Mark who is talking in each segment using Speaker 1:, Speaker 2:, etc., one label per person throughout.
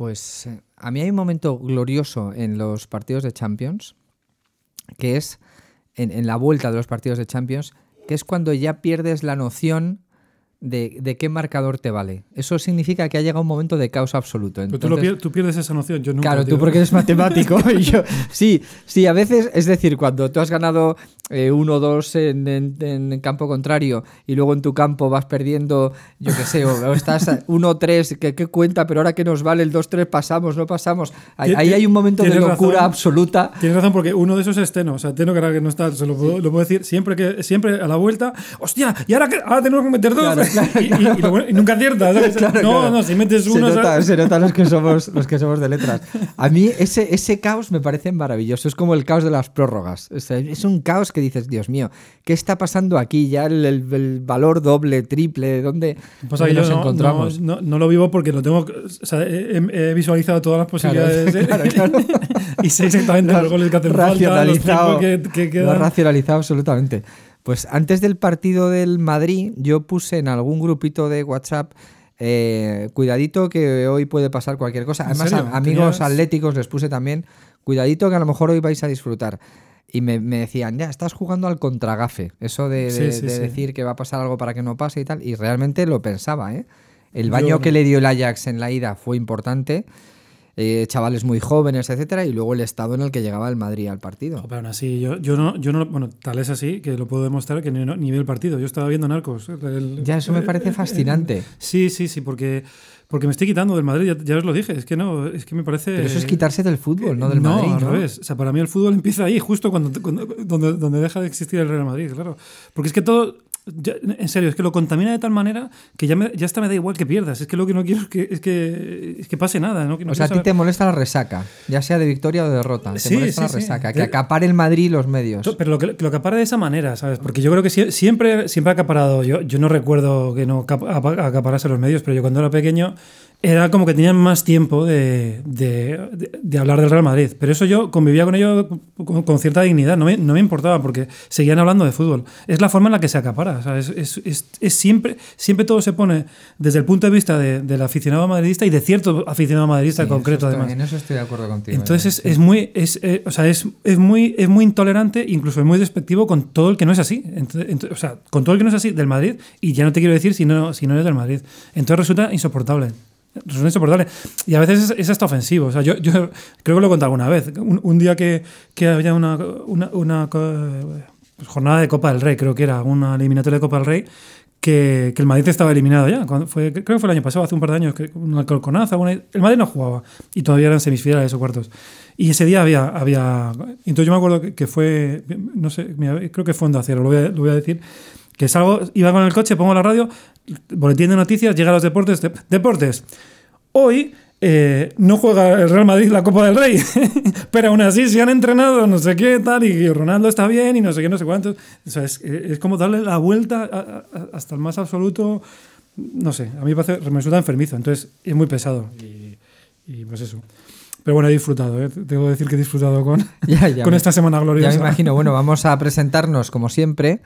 Speaker 1: Pues eh, a mí hay un momento glorioso en los partidos de Champions, que es en, en la vuelta de los partidos de Champions, que es cuando ya pierdes la noción de, de qué marcador te vale. Eso significa que ha llegado un momento de caos absoluto.
Speaker 2: Pero tú,
Speaker 1: Entonces-
Speaker 2: pier- tú pierdes esa noción, yo nunca.
Speaker 1: Claro, tú porque eres matemático y yo. Sí, sí, a veces, es decir, cuando tú has ganado 1-2 en, en- en campo contrario y luego en tu campo vas perdiendo, yo qué sé, o, o estás 1-3, ¿qué, qué cuenta? Pero ahora que nos vale el 2-3, pasamos, no pasamos. Ahí, hay un momento de locura
Speaker 2: razón.
Speaker 1: absoluta.
Speaker 2: Tienes razón, porque uno de esos es Teno. O sea, Teno, que ahora que no está, se lo puedo, lo puedo decir siempre que siempre a la vuelta. ¡Hostia! Y ahora, que, ahora tenemos que meter dos.
Speaker 1: Claro, claro,
Speaker 2: y, y- y lo bueno- y nunca aciertas. ¿sabes?
Speaker 1: Claro,
Speaker 2: no, no, si metes
Speaker 1: Se
Speaker 2: uno.
Speaker 1: nota,
Speaker 2: ¿sabes?
Speaker 1: se nota los que somos los que somos de letras. A mí ese, ese caos me parece maravilloso. Es como el caos de las prórrogas. Sea, es un caos que dices, Dios mío, ¿qué está pasando aquí? Ya el, el- el valor doble, triple, ¿dónde,
Speaker 2: Pasa
Speaker 1: dónde nos
Speaker 2: no,
Speaker 1: encontramos?
Speaker 2: no- no- no lo vivo porque lo tengo. O sea, he, he visualizado todas las posibilidades ¿eh? y sé exactamente los goles que hacen falta, los que, que
Speaker 1: lo racionalizado absolutamente. Pues antes del partido del Madrid, yo puse en algún grupito de WhatsApp. eh, cuidadito que hoy puede pasar cualquier cosa.
Speaker 2: ¿En
Speaker 1: Además, a- amigos
Speaker 2: ¿Tenías-
Speaker 1: atléticos les puse también. Cuidadito que a lo mejor hoy vais a disfrutar. Y me, me decían, ya, estás jugando al contragafe. Eso de,
Speaker 2: Sí,
Speaker 1: de-
Speaker 2: sí,
Speaker 1: de
Speaker 2: sí.
Speaker 1: decir que va a pasar algo para que no pase y tal. Y realmente lo pensaba, ¿eh? El
Speaker 2: Yo
Speaker 1: baño
Speaker 2: no.
Speaker 1: que le dio el Ajax en la ida fue importante. Eh, chavales muy jóvenes, etcétera, y luego el estado en el que llegaba el Madrid al partido.
Speaker 2: Pero aún así, yo, yo, no, yo no. Bueno, tal es así que lo puedo demostrar que ni, no- ni vi el partido. Yo estaba viendo Narcos. el-
Speaker 1: Ya, eso me parece fascinante.
Speaker 2: Sí, sí, sí, porque, porque me estoy quitando del Madrid, ya, ya os lo dije. Es que no, es que me parece.
Speaker 1: Pero eso es quitarse del fútbol, no del
Speaker 2: no,
Speaker 1: Madrid.
Speaker 2: al
Speaker 1: ¿no?
Speaker 2: revés. O sea, para mí el fútbol empieza ahí, justo cuando, cuando- donde, donde deja de existir el Real Madrid, claro. Porque es que todo. Ya- en serio, es que lo contamina de tal manera que ya, me, ya hasta me da igual que pierdas. Es que lo que no quiero es que, es que, es que pase nada. ¿no? Que no
Speaker 1: O sea, a ti te molesta la resaca, ya sea de victoria o de derrota. Te
Speaker 2: Sí,
Speaker 1: molesta
Speaker 2: sí,
Speaker 1: la
Speaker 2: sí.
Speaker 1: resaca, que acapare el Madrid y los medios.
Speaker 2: Pero lo que, lo que apara de esa manera, ¿sabes? Porque yo creo que sie- siempre, siempre ha acaparado. Yo, yo no recuerdo que no cap- apa- acaparase los medios, pero yo cuando era pequeño era como que tenían más tiempo de, de- de- de hablar del Real Madrid. Pero eso yo convivía con ello con, con cierta dignidad. No me, no me importaba porque seguían hablando de fútbol. Es la forma en la que se acapara. o sea, es, es- es- es siempre, siempre todo se pone desde el punto de vista de- del aficionado madridista y de cierto aficionado madridista
Speaker 1: Sí,
Speaker 2: concreto,
Speaker 1: estoy-
Speaker 2: además.
Speaker 1: En eso estoy de acuerdo contigo.
Speaker 2: Entonces
Speaker 1: ¿eh?
Speaker 2: es, es muy, es, eh, o sea, es, es muy, es muy intolerante, incluso es muy despectivo con todo el que no es así. Ent- ent- o sea, con todo el que no es así del Madrid, y ya no te quiero decir si no, si no eres del Madrid. Entonces resulta insoportable. Resulta insoportable. Y a veces es, es hasta ofensivo. O sea, yo, yo creo que lo he contado alguna vez. Un, un día que, que había una, una, una co- pues, jornada de Copa del Rey, creo que era una eliminatoria de Copa del Rey, que, que el Madrid estaba eliminado ya. Cuando fue, creo que fue el año pasado, hace un par de años, un alcorconazo. una- el Madrid no jugaba y todavía eran semifinales o cuartos. Y ese día había. había entonces yo me acuerdo que, que fue. No sé, mira, creo que fue Onda Cero, lo voy a, lo voy a decir. Que salgo, iba con el coche, pongo la radio, boletín de noticias, llega a los deportes. de- deportes. Hoy. eh, no juega el Real Madrid la Copa del Rey, pero aún así se han entrenado, no sé qué, tal, y Ronaldo está bien, y no sé qué, no sé cuántos. O sea, es, es como darle la vuelta a- a- hasta el más absoluto. No sé, a mí me, parece, me resulta enfermizo, entonces es muy pesado. Y, y pues eso. Pero bueno, he disfrutado, ¿eh? tengo que decir que he disfrado con,
Speaker 1: Ya, ya
Speaker 2: con
Speaker 1: me-
Speaker 2: esta semana
Speaker 1: Ya
Speaker 2: gloriosa.
Speaker 1: me imagino. Bueno, vamos a presentarnos como siempre.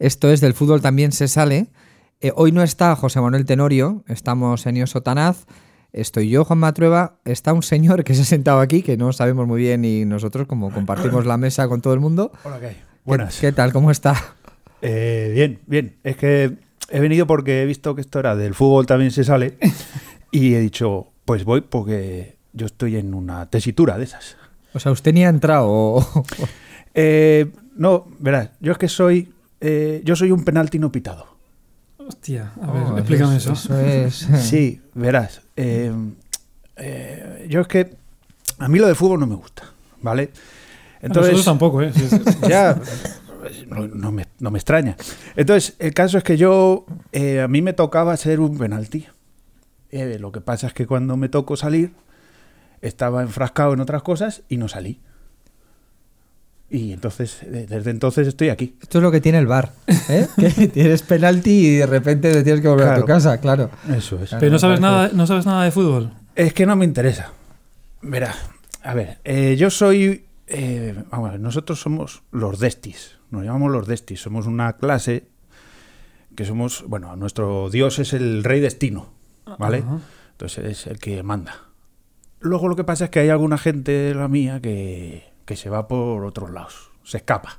Speaker 1: Esto es del fútbol también se sale. Eh, hoy no está José Manuel Tenorio, estamos en Sotanaz. Estoy yo, Juan Matrueva. Está un señor que se ha sentado aquí, que no sabemos muy bien y nosotros como compartimos la mesa con todo el mundo.
Speaker 3: Hola, ¿qué hay?
Speaker 1: ¿Qué-
Speaker 3: Buenas.
Speaker 1: ¿Qué, tal? ¿Cómo está?
Speaker 3: Eh, bien, bien. Es que he venido porque he visto que esto era del fútbol también se sale y he dicho, pues voy porque yo estoy en una tesitura de esas.
Speaker 1: O sea, usted ni ha entrado.
Speaker 3: Eh, no, verás, yo es que soy, eh, yo soy un penalti no pitado.
Speaker 2: Hostia, a ver,
Speaker 1: Oh,
Speaker 2: explícame
Speaker 1: eso.
Speaker 2: eso.
Speaker 1: Eso es.
Speaker 3: Sí, verás. eh, eh, yo es que a mí lo de fútbol no me gusta, ¿vale?
Speaker 2: a nosotros tampoco, ¿eh? Sí, sí, sí.
Speaker 3: ya no, no me, no me extraña. Entonces, el caso es que yo, eh, a mí me tocaba ser un penalti. Eh, lo que pasa es que cuando me tocó salir, estaba enfrascado en otras cosas y no salí. Y entonces, desde entonces estoy aquí.
Speaker 1: Esto es lo que tiene el bar. ¿eh? que tienes penalti y de repente te tienes que volver a tu casa, claro.
Speaker 3: Eso es.
Speaker 1: Claro,
Speaker 2: Pero no sabes, nada, no sabes nada de fútbol.
Speaker 3: Es que no me interesa. Verá, a ver, eh, yo soy. eh, vamos a ver, nosotros somos los Destis. Nos llamamos los Destis. Somos una clase que somos. Bueno, nuestro dios es el rey destino. ¿Vale? Entonces es el que manda. luego lo que pasa es que hay alguna gente de la mía que, que se va por otros lados, se escapa.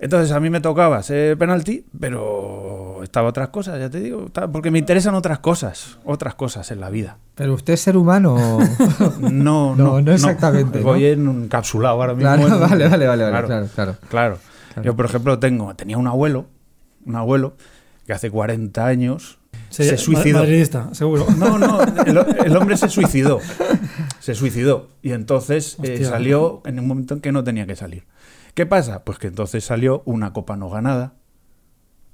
Speaker 3: Entonces a mí me tocaba ser penalti, pero estaba otras cosas, ya te digo, porque me interesan otras cosas, otras cosas en la vida.
Speaker 1: Pero usted es ser humano. o-
Speaker 3: No,
Speaker 1: No, no exactamente, ¿no?
Speaker 3: Voy encapsulado ahora mismo.
Speaker 1: claro,
Speaker 3: en-
Speaker 1: vale, vale, vale,
Speaker 3: claro.
Speaker 1: claro. Claro.
Speaker 3: Yo, por ejemplo, tengo, tenía un abuelo, un abuelo que hace 40 años se, suicidó.
Speaker 2: Madridista, seguro.
Speaker 3: No, no, el, el hombre se suicidó. Se suicidó. Y entonces eh, salió en un momento en que no tenía que salir. ¿Qué pasa? Pues que entonces salió una copa no ganada.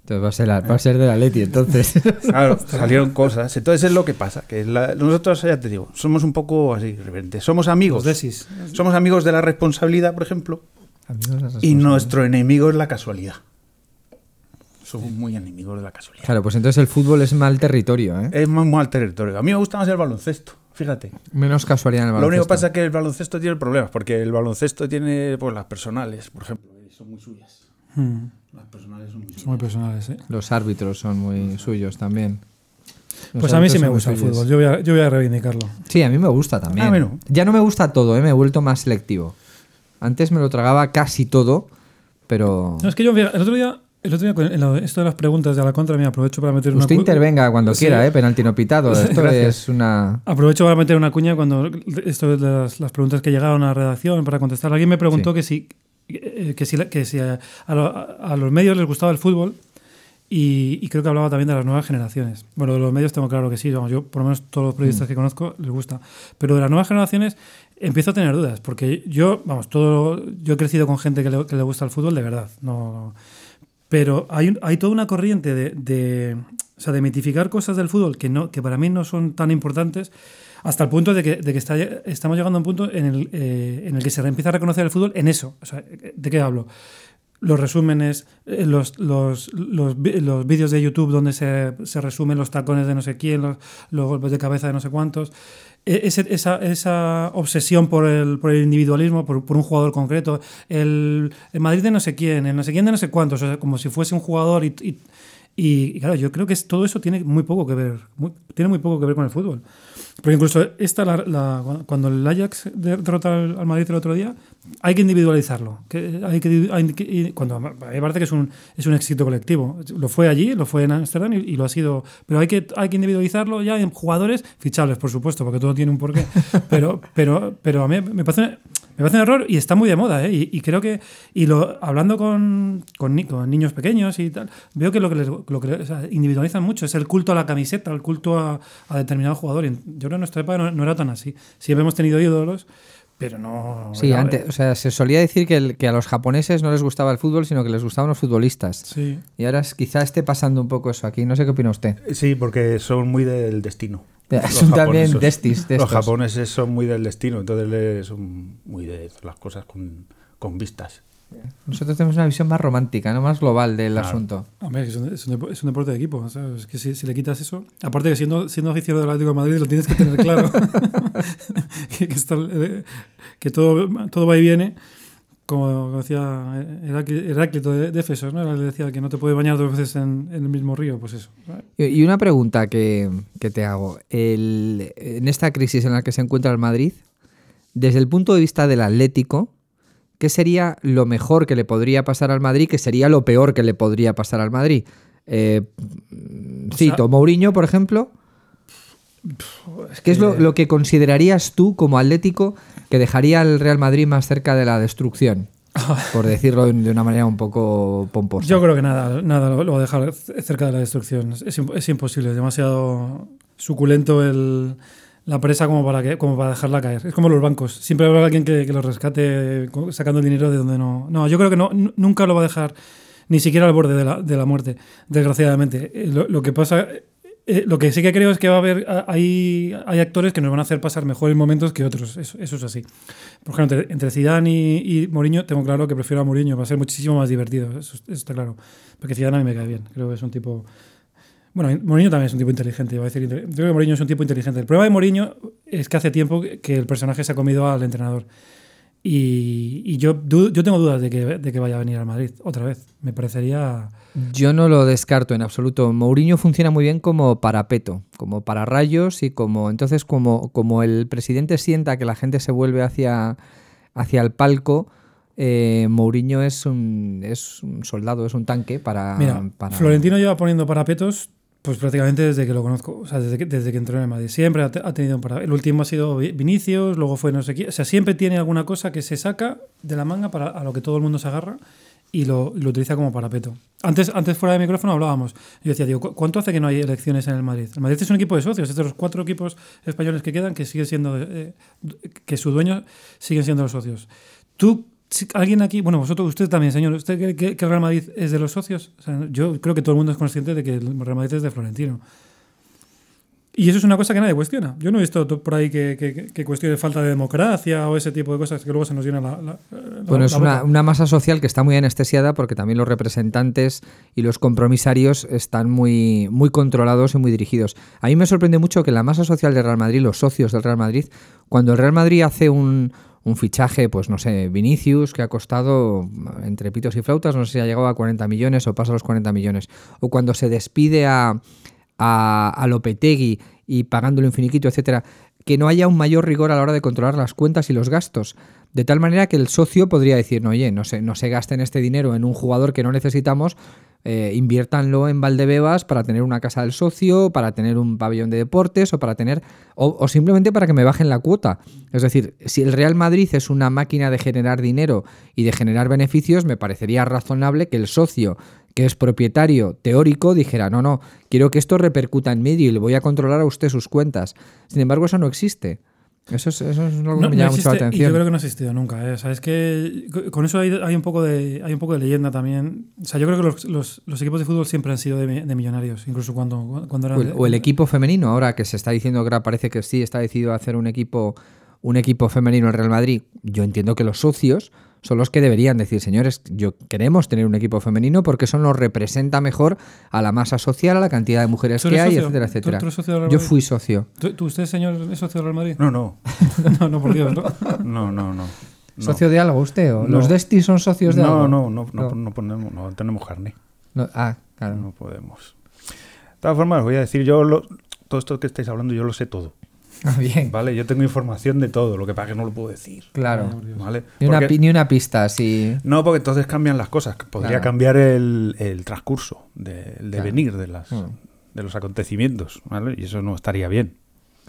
Speaker 1: Entonces va a ser, la- va a ser de la Leti, entonces.
Speaker 3: Claro, salieron cosas. Entonces es lo que pasa. Que la- nosotros, ya te digo, somos un poco así, irreverentes. Somos amigos. Somos amigos de la responsabilidad, por ejemplo.
Speaker 1: Amigos, la
Speaker 3: Y nuestro enemigo es la casualidad. Somos muy enemigos de la casualidad.
Speaker 1: Claro, pues entonces el fútbol es mal territorio, ¿eh?
Speaker 3: Es más mal territorio. A mí me gusta más el baloncesto, fíjate.
Speaker 1: Menos casualidad en el
Speaker 3: Lo único
Speaker 1: baloncesto.
Speaker 3: que pasa es que el baloncesto tiene problemas, porque el baloncesto tiene pues las personales, por ejemplo, y son muy suyas.
Speaker 2: Mm,
Speaker 3: Las personales son muy
Speaker 2: son
Speaker 3: suyas.
Speaker 2: muy personales, ¿eh?
Speaker 1: Los árbitros son muy suyos también. Los
Speaker 2: Pues a mí sí me gusta el fútbol. Yo voy a, yo voy a reivindicarlo.
Speaker 1: Sí, a mí me gusta también.
Speaker 3: A mí no.
Speaker 1: Ya no me gusta todo, ¿eh? me he vuelto más selectivo. Antes me lo tragaba casi todo, pero...
Speaker 2: No, es que yo, el otro día, el otro día en lo- esto de las preguntas de la contra, me aprovecho para meter una
Speaker 1: Usted
Speaker 2: cu-
Speaker 1: intervenga cuando
Speaker 2: Sí.
Speaker 1: quiera, ¿eh? penalti no pitado. Esto es una...
Speaker 2: Aprovecho para meter una cuña cuando esto de las, las preguntas que llegaron a la redacción para contestar. Alguien me preguntó
Speaker 1: Sí.
Speaker 2: que si, eh, que si, que si a, a a los medios les gustaba el fútbol y, y creo que hablaba también de las nuevas generaciones. Bueno, de los medios tengo claro que sí, vamos, yo por lo menos todos los periodistas que conozco les gusta. Pero de las nuevas generaciones empiezo a tener dudas porque yo, vamos, todo, yo he crecido con gente que le, que le gusta el fútbol de verdad. No, pero hay, hay toda una corriente de, de, o sea, de mitificar cosas del fútbol que, no, que para mí no son tan importantes, hasta el punto de que, de que estamos llegando a un punto en el, eh, en el que se empieza a reconocer el fútbol en eso. ¿De qué hablo? Los resúmenes, eh, los, los, los, los vídeos de YouTube donde se, se resumen los tacones de no sé quién, los, los golpes de cabeza de no sé cuántos. E- esa, esa obsesión por el, por el individualismo, por, por un jugador concreto, el, el Madrid de no sé quién, el no sé quién de no sé cuántos, o sea, como si fuese un jugador y- y, y claro, yo creo que es- todo eso tiene muy poco que ver, muy- tiene muy poco que ver con el fútbol. Porque incluso esta, la, la- cuando el Ajax de- derrota al, Madrid el otro día, hay que individualizarlo. Que hay que, hay que- cuando a mí me parece que es un, es un éxito colectivo. Lo fue allí, lo fue en Ámsterdam y, y lo ha sido. Pero hay que, hay que individualizarlo ya en jugadores fichables, por supuesto, porque todo tiene un porqué. Pero, pero, pero a mí me parece, parece un error y está muy de moda. ¿eh? Y, y creo que, y lo, hablando con, con, ni- con niños pequeños y tal, veo que lo que, les, lo que o sea, individualizan mucho es el culto a la camiseta, el culto a, a determinado jugador. Y yo creo que en nuestra época no, no era tan así. Siempre hemos tenido ídolos, pero no.
Speaker 1: Sí,
Speaker 2: era-
Speaker 1: antes, o sea, se solía decir que, el- que a los japoneses no les gustaba el fútbol, sino que les gustaban los futbolistas.
Speaker 2: Sí.
Speaker 1: Y ahora es- quizá esté pasando un poco eso aquí. No sé qué opina usted.
Speaker 3: Sí, porque son muy del destino.
Speaker 1: Son también
Speaker 3: japoneses.
Speaker 1: destis de
Speaker 3: Los japoneses son muy del destino, entonces le- son muy de las cosas con, con vistas.
Speaker 1: Nosotros tenemos una visión más romántica, no más global del
Speaker 3: Claro.
Speaker 1: asunto.
Speaker 2: Hombre, es un, es un es un deporte de equipo. ¿sabes? Es que si, si le quitas eso. Aparte que siendo, siendo aficionado del Atlético de Madrid lo tienes que tener claro. que, que está- eh, que todo, todo va y viene. Como decía Heráclito de, de ¿no? Le decía que no te puedes bañar dos veces en, en el mismo río. Pues eso.
Speaker 1: Y una pregunta que, que te hago. El- en esta crisis en la que se encuentra el Madrid, desde el punto de vista del Atlético, ¿qué sería lo mejor que le podría pasar al Madrid? ¿Qué sería lo peor que le podría pasar al Madrid? Eh,
Speaker 2: O
Speaker 1: cito,
Speaker 2: sea-
Speaker 1: Mourinho, por ejemplo. ¿Qué es lo, lo que considerarías tú como Atlético que dejaría al Real Madrid más cerca de la destrucción? Por decirlo de una manera un poco pomposa.
Speaker 2: Yo creo que nada, nada lo, lo va a dejar cerca de la destrucción. Es, imp- es imposible, es demasiado suculento el, la presa como para, que, como para dejarla caer. Es como los bancos. Siempre habrá alguien que, que lo rescate sacando el dinero de donde no. No, yo creo que no, nunca lo va a dejar ni siquiera al borde de la, de la muerte, desgraciadamente. Eh, Lo, lo que pasa. Eh, lo que sí que creo es que va a haber. Hay, hay actores que nos van a hacer pasar mejores momentos que otros. Eso, eso es así. Por ejemplo, entre, Zidane y, y Mourinho, tengo claro que prefiero a Mourinho. Va a ser muchísimo más divertido. Eso, eso está claro. Porque Zidane a mí me cae bien. Creo que es un tipo. Bueno, Mourinho también es un tipo inteligente. Iba a decir, creo que Mourinho es un tipo inteligente. El problema de Mourinho es que hace tiempo que el personaje se ha comido al entrenador. Y, y yo, yo tengo dudas de que, de que vaya a venir al Madrid otra vez. Me parecería.
Speaker 1: Yo no lo descarto en absoluto. Mourinho funciona muy bien como parapeto, como para rayos y como entonces como, como el presidente sienta que la gente se vuelve hacia, hacia el palco, eh, Mourinho es un, es un soldado, es un tanque para...
Speaker 2: Mira,
Speaker 1: para-
Speaker 2: Florentino lleva poniendo parapetos pues prácticamente desde que lo conozco, o sea, desde que, desde que entró en el Madrid. Siempre ha, te- ha tenido un parapeto. El último ha sido Vi- Vinicius, luego fue no sé quién. O sea, siempre tiene alguna cosa que se saca de la manga para a lo que todo el mundo se agarra y lo, lo utiliza como parapeto. Antes, antes fuera de micrófono hablábamos. Yo decía, digo, ¿cu- ¿cuánto hace que no hay elecciones en el Madrid? El Madrid es un equipo de socios, es de los cuatro equipos españoles que quedan que sigue siendo, eh, que su dueño siguen siendo los socios. ¿Tú, alguien aquí, bueno, vosotros, usted también, señor, ¿usted cree que, el Real Madrid es de los socios? Yo creo que todo el mundo es consciente de que el Real Madrid es de Florentino. Y eso es una cosa que nadie cuestiona. Yo no he visto to- por ahí que, que, cuestione falta de democracia o ese tipo de cosas que luego se nos llena la, la- la-
Speaker 1: Bueno, es una, una masa social que está muy anestesiada porque también los representantes y los compromisarios están muy, muy controlados y muy dirigidos. A mí me sorprende mucho que la masa social del Real Madrid, los socios del Real Madrid, cuando el Real Madrid hace un, un fichaje, pues no sé, Vinicius, que ha costado entre pitos y flautas, no sé si ha llegado a 40 millones o pasa los 40 millones, o cuando se despide a, a, a Lopetegui y pagándole un finiquito, etcétera, que no haya un mayor rigor a la hora de controlar las cuentas y los gastos. De tal manera que el socio podría decir, no, oye, no se, no se gasten este dinero en un jugador que no necesitamos, eh, inviértanlo en Valdebebas para tener una casa del socio, para tener un pabellón de deportes o para tener, o, o simplemente para que me bajen la cuota. Es decir, si el Real Madrid es una máquina de generar dinero y de generar beneficios, me parecería razonable que el socio que es propietario teórico dijera, no, no, quiero que esto repercuta en medio y le voy a controlar a usted sus cuentas. Sin embargo, eso no existe. Eso es, eso es algo que
Speaker 2: No,
Speaker 1: me
Speaker 2: no
Speaker 1: llama mucho la
Speaker 2: y yo
Speaker 1: atención.
Speaker 2: creo que no ha existido nunca. ¿eh? O sea, es que con eso hay, hay un poco de, hay un poco de leyenda también. O sea, yo creo que los, los- los equipos de fútbol siempre han sido de, de millonarios, incluso cuando, cuando eran.
Speaker 1: O el,
Speaker 2: de-
Speaker 1: o el equipo femenino, ahora que se está diciendo que parece que sí está decidido hacer un equipo, un equipo femenino en Real Madrid. Yo entiendo que los socios son los que deberían decir, señores, yo queremos tener un equipo femenino porque eso nos representa mejor a la masa social, a la cantidad de mujeres
Speaker 2: ¿Tú
Speaker 1: que hay,
Speaker 2: socio?
Speaker 1: etcétera,
Speaker 2: ¿Tú-
Speaker 1: etcétera.
Speaker 2: tú eres socio del Real
Speaker 1: Yo
Speaker 2: Madrid?
Speaker 1: fui socio.
Speaker 2: ¿Tú, tú, usted, señor, es socio del Real Madrid?
Speaker 3: No, no,
Speaker 2: no, no, por Dios, ¿no?
Speaker 3: no, no, no. no.
Speaker 1: ¿Socio de algo usted? ¿O
Speaker 3: No.
Speaker 1: ¿Los Desti son socios de
Speaker 3: no,
Speaker 1: algo?
Speaker 3: no, no, no,
Speaker 1: No.
Speaker 3: no ponemos, no tenemos carne.
Speaker 1: No, Ah, claro.
Speaker 3: No podemos. De todas formas, voy a decir, yo lo- todo esto que estáis hablando, yo lo sé todo.
Speaker 1: Ah, bien.
Speaker 3: ¿Vale? Yo tengo información de todo, lo que pasa es que no lo puedo decir.
Speaker 1: Claro.
Speaker 3: ¿Vale?
Speaker 1: Ni una,
Speaker 3: Porque-
Speaker 1: pi- ni una pista así.
Speaker 3: no, porque entonces cambian las cosas. Podría
Speaker 1: Claro.
Speaker 3: cambiar el, el transcurso, de- el
Speaker 1: Claro.
Speaker 3: devenir de, las,
Speaker 1: Mm.
Speaker 3: de los acontecimientos. ¿vale? Y eso no estaría bien.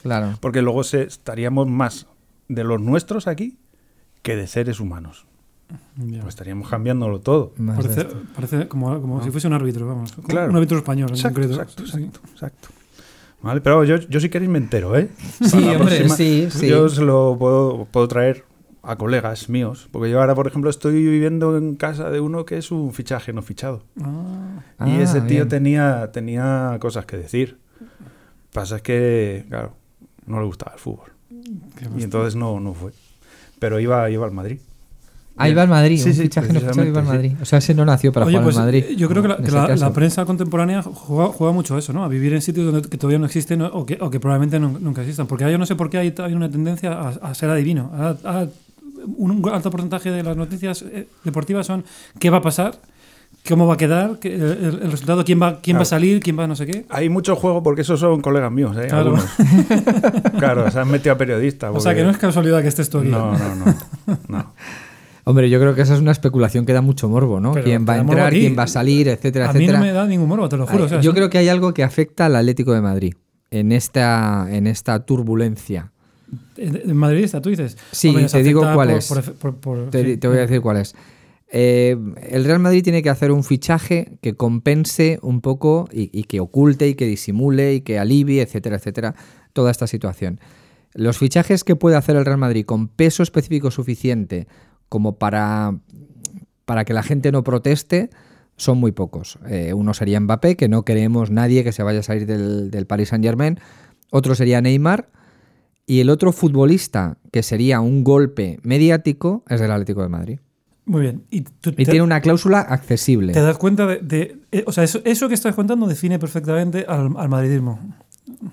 Speaker 1: Claro.
Speaker 3: Porque luego se, estaríamos más de los nuestros aquí que de seres humanos. Pues estaríamos cambiándolo todo.
Speaker 2: Parece, como, como si fuese un árbitro, vamos.
Speaker 3: Claro.
Speaker 2: Un árbitro español, en
Speaker 3: Exacto,
Speaker 2: concreto.
Speaker 3: exacto,
Speaker 2: Sí.
Speaker 3: exacto, exacto. Vale, pero yo, yo si queréis me entero, ¿eh?
Speaker 1: Sí, hombre,
Speaker 3: próxima,
Speaker 1: sí, sí.
Speaker 3: Yo se lo puedo, puedo traer a colegas míos. Porque yo ahora, por ejemplo, estoy viviendo en casa de uno que es un fichaje no fichado.
Speaker 2: Ah,
Speaker 3: y
Speaker 1: Ah,
Speaker 3: ese tío
Speaker 1: bien.
Speaker 3: tenía, tenía cosas que decir. Pasa es que, claro, no le gustaba el fútbol. Y entonces no, no fue. Pero iba, iba al Madrid.
Speaker 1: Ahí va al Madrid,
Speaker 3: Sí,
Speaker 1: un
Speaker 3: sí,
Speaker 1: fichaje no fichado iba al Madrid. O sea, ese no nació para
Speaker 2: Oye,
Speaker 1: jugar
Speaker 2: pues
Speaker 1: al Madrid.
Speaker 2: eh, yo creo que, la, que prensa contemporánea juega, juega mucho a eso, ¿no? A vivir en sitios donde, que todavía no existen o que, o que probablemente no- nunca existan. Porque yo no sé por qué hay, hay una tendencia a, a ser adivino. Un, un alto porcentaje de las noticias eh, deportivas son qué va a pasar, cómo va a quedar, el, el resultado, quién va, quién va a salir, quién va a no sé qué.
Speaker 3: Hay mucho juego porque esos son colegas míos, ¿eh?
Speaker 2: Claro.
Speaker 3: Claro, se han metido a periodistas.
Speaker 2: O sea, que no es casualidad que estés tú aquí.
Speaker 3: No, no, no. no.
Speaker 1: Hombre, yo creo que esa es una especulación que da mucho morbo, ¿no?
Speaker 2: Pero
Speaker 1: quién va a entrar, quién va a salir, etcétera,
Speaker 2: a mí
Speaker 1: etcétera.
Speaker 2: no me da ningún morbo, te lo juro.
Speaker 1: Ay, yo creo que hay algo que afecta al Atlético de Madrid en esta, en esta turbulencia.
Speaker 2: En madridista, tú dices.
Speaker 1: Sí,
Speaker 2: Hombre,
Speaker 1: te digo cuál
Speaker 2: por-
Speaker 1: es.
Speaker 2: por- por-
Speaker 1: Te,
Speaker 2: sí.
Speaker 1: te voy a decir cuál es. Eh, el Real Madrid tiene que hacer un fichaje que compense un poco y, y que oculte y que disimule y que alivie, etcétera, etcétera, toda esta situación. Los fichajes que puede hacer el Real Madrid con peso específico suficiente como para, para que la gente no proteste son muy pocos. Eh, uno sería Mbappé, que no queremos nadie que se vaya a salir del, del Paris Saint Germain. Otro sería Neymar. Y el otro futbolista, que sería un golpe mediático, es del Atlético de Madrid.
Speaker 2: Muy bien. Y, tú
Speaker 1: Y
Speaker 2: te,
Speaker 1: tiene una cláusula accesible.
Speaker 2: te das cuenta de. de- eh, o sea, eso, eso que estás contando define perfectamente al, al madridismo.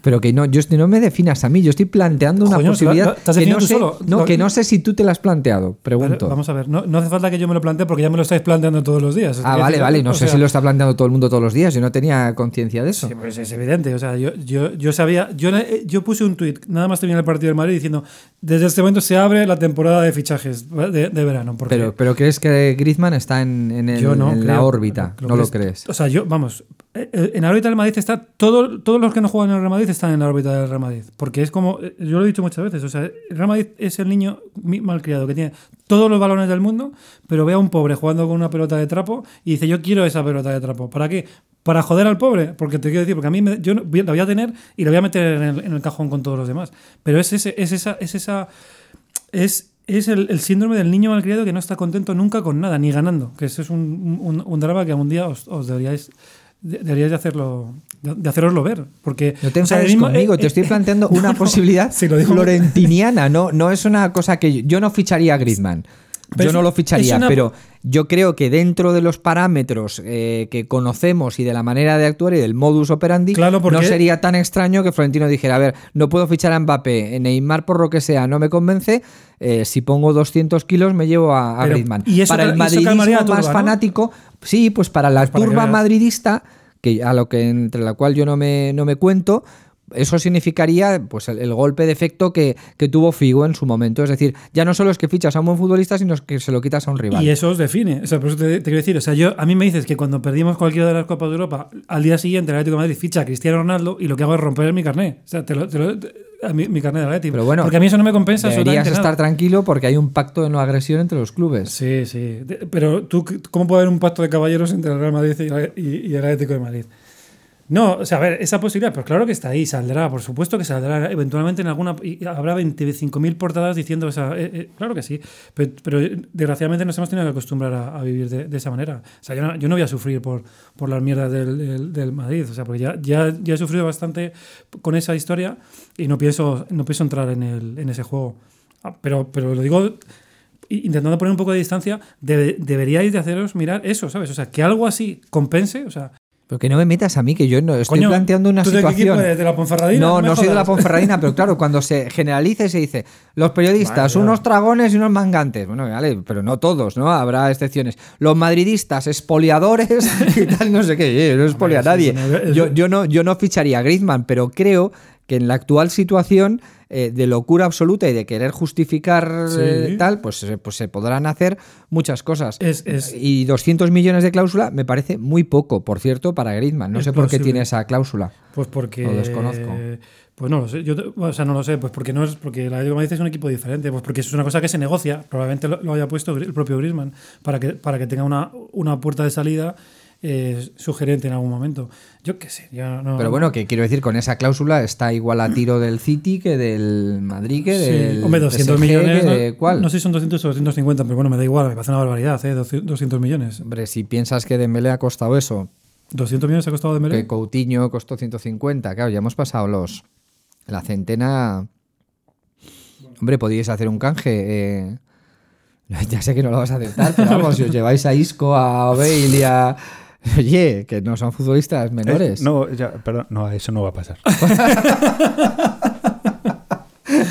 Speaker 1: Pero que no, yo no me definas a mí, yo estoy planteando una posibilidad
Speaker 2: ¿te has
Speaker 1: que, no sé,
Speaker 2: solo?
Speaker 1: no,
Speaker 2: Lo-
Speaker 1: que no sé si tú te la has planteado. Pregunto.
Speaker 2: vamos a ver, no, no hace falta que yo me lo plantee porque ya me lo estáis planteando todos los días.
Speaker 1: ah, vale, vale, no
Speaker 2: o
Speaker 1: sé
Speaker 2: sea,
Speaker 1: si lo está planteando todo el mundo todos los días, yo no tenía conciencia de eso.
Speaker 2: Sí, pues es evidente. O sea, yo, yo, yo sabía. Yo, eh, yo puse un tuit, nada más terminar el partido del Madrid, diciendo: desde este momento se abre la temporada de fichajes de, de verano. Porque
Speaker 1: Pero, pero ¿crees que Griezmann está en, en el-
Speaker 2: yo no
Speaker 1: en la órbita? No lo
Speaker 2: es-
Speaker 1: crees.
Speaker 2: O sea, yo, vamos, en la órbita del Madrid está. Todo, todos los que no juegan en el Real Madrid están en la órbita del Real Madrid. Porque es como. eh, Yo lo he dicho muchas veces. O sea, el Real Madrid es el niño malcriado que tiene todos los balones del mundo, pero ve a un pobre jugando con una pelota de trapo y dice: Yo quiero esa pelota de trapo. ¿Para qué? Para joder al pobre, porque te quiero decir, porque a mí me- yo la voy a tener y la voy a meter en el, en el cajón con todos los demás. Pero es, ese, es esa, es esa, es, es el, el síndrome del niño malcriado que no está contento nunca con nada, ni ganando. Que eso es un, un, un drama que algún día os, os deberíais, de- deberíais de hacerlo, de, haceroslo ver. Porque,
Speaker 1: No te
Speaker 2: o sea,
Speaker 1: enfades conmigo,
Speaker 2: eh,
Speaker 1: te estoy
Speaker 2: eh,
Speaker 1: planteando una posibilidad
Speaker 2: Sí, lo digo-
Speaker 1: florentiniana, no, no es una cosa que yo, yo no ficharía a Griezmann.
Speaker 2: Pero
Speaker 1: Yo no lo ficharía,
Speaker 2: una-
Speaker 1: pero yo creo que dentro de los parámetros eh, que conocemos y de la manera de actuar y del modus operandi,
Speaker 2: Claro, porque-
Speaker 1: no sería tan extraño que Florentino dijera, a ver, no puedo fichar a Mbappé, Neymar por lo que sea, no me convence, eh, si pongo 200 kilos me llevo a, a
Speaker 2: Pero-
Speaker 1: Griezmann.
Speaker 2: y eso
Speaker 1: para el madridismo más
Speaker 2: Turba, ¿no?
Speaker 1: fanático, sí, pues para la
Speaker 2: Pues para
Speaker 1: turba madridista, que a lo que entre la cual yo no me, no me cuento, eso significaría pues el, el golpe de efecto que, que tuvo Figo en su momento. Es decir, ya no solo es que fichas a un buen futbolista, sino que se lo quitas a un rival.
Speaker 2: Y eso os define. O sea, por eso te, te quiero decir. O sea, yo, a mí me dices que cuando perdimos cualquiera de las Copas de Europa, al día siguiente el Atlético de Madrid ficha a Cristiano Ronaldo y lo que hago es romper mi carnet. O sea, te lo, te lo- te- a mí- mi carnet de Atlético.
Speaker 1: Pero bueno,
Speaker 2: porque a mí eso no me compensa
Speaker 1: Deberías estar
Speaker 2: nada.
Speaker 1: tranquilo porque hay un pacto de no agresión entre los clubes.
Speaker 2: Sí, sí. Pero tú, ¿cómo puede haber un pacto de caballeros entre el Real Madrid y- y el Atlético de Madrid? No, o sea, a ver, esa posibilidad, pues claro que está ahí, saldrá, por supuesto que saldrá, eventualmente en alguna, habrá 25.000 portadas diciendo esa, eh, eh, claro que sí, pero, pero, eh, desgraciadamente nos hemos tenido que acostumbrar a, vivir de, de esa manera. O sea, yo no, yo no voy a sufrir por, por las mierdas del, del- Madrid, o sea, porque ya, ya, ya he sufrido bastante con esa historia y no pienso, no pienso entrar en, el, en ese juego. Ah, Pero, pero lo digo intentando poner un poco de distancia, debe- deberíais de haceros mirar eso, ¿sabes? O sea, que algo así compense, o sea,
Speaker 1: Pero que no me metas a mí, que yo no estoy
Speaker 2: Coño,
Speaker 1: planteando una
Speaker 2: ¿tú de qué equipo
Speaker 1: situación.
Speaker 2: eres? ¿De la Ponferradina?
Speaker 1: No,
Speaker 2: me
Speaker 1: no soy de la. Ponferradina, pero claro, cuando se generaliza y se dice los periodistas,
Speaker 2: Vale,
Speaker 1: unos dragones y unos mangantes. Bueno, vale, pero no todos, ¿no? Habrá excepciones. Los madridistas, expoliadores y tal, no sé qué. eh, no expolia a nadie. Yo, yo no, yo no ficharía a Griezmann, pero creo que en la actual situación eh, de locura absoluta y de querer justificar
Speaker 2: Sí.
Speaker 1: eh, tal, pues, pues se podrán hacer muchas cosas.
Speaker 2: Es- es-
Speaker 1: Y 200 millones de cláusula me parece muy poco, por cierto, para Griezmann. No sé por qué tiene esa cláusula.
Speaker 2: Pues porque.
Speaker 1: Lo desconozco.
Speaker 2: Pues no lo sé. Yo, o sea, no lo sé. Pues porque no es. Porque el Atlético Madrid es un equipo diferente. Pues porque eso es una cosa que se negocia. Probablemente lo, lo haya puesto el propio Griezmann para que, para que tenga una, una puerta de salida eh, sugerente en algún momento. Yo qué sé. yo no-
Speaker 1: Pero bueno, que quiero decir, con esa cláusula está igual a tiro del City que del Madrid, que
Speaker 2: Sí.
Speaker 1: del.
Speaker 2: Hombre, 200
Speaker 1: PSG,
Speaker 2: millones.
Speaker 1: que
Speaker 2: no,
Speaker 1: de ¿Cuál?
Speaker 2: No sé si son 200 o 250, pero bueno, me da igual. Me parece una barbaridad, ¿eh? 200 millones.
Speaker 1: Hombre, si piensas que Dembélé ha costado eso,
Speaker 2: 200 millones ha costado de
Speaker 1: que Coutinho costó 150, claro, ya hemos pasado los. La centena. Hombre, podíais hacer un canje. eh, Ya sé que no lo vas a aceptar, pero vamos, si os lleváis a Isco, a Bale y a. Oye, que no son futbolistas menores.
Speaker 3: Eh, no, ya, perdón, no, eso no va a pasar.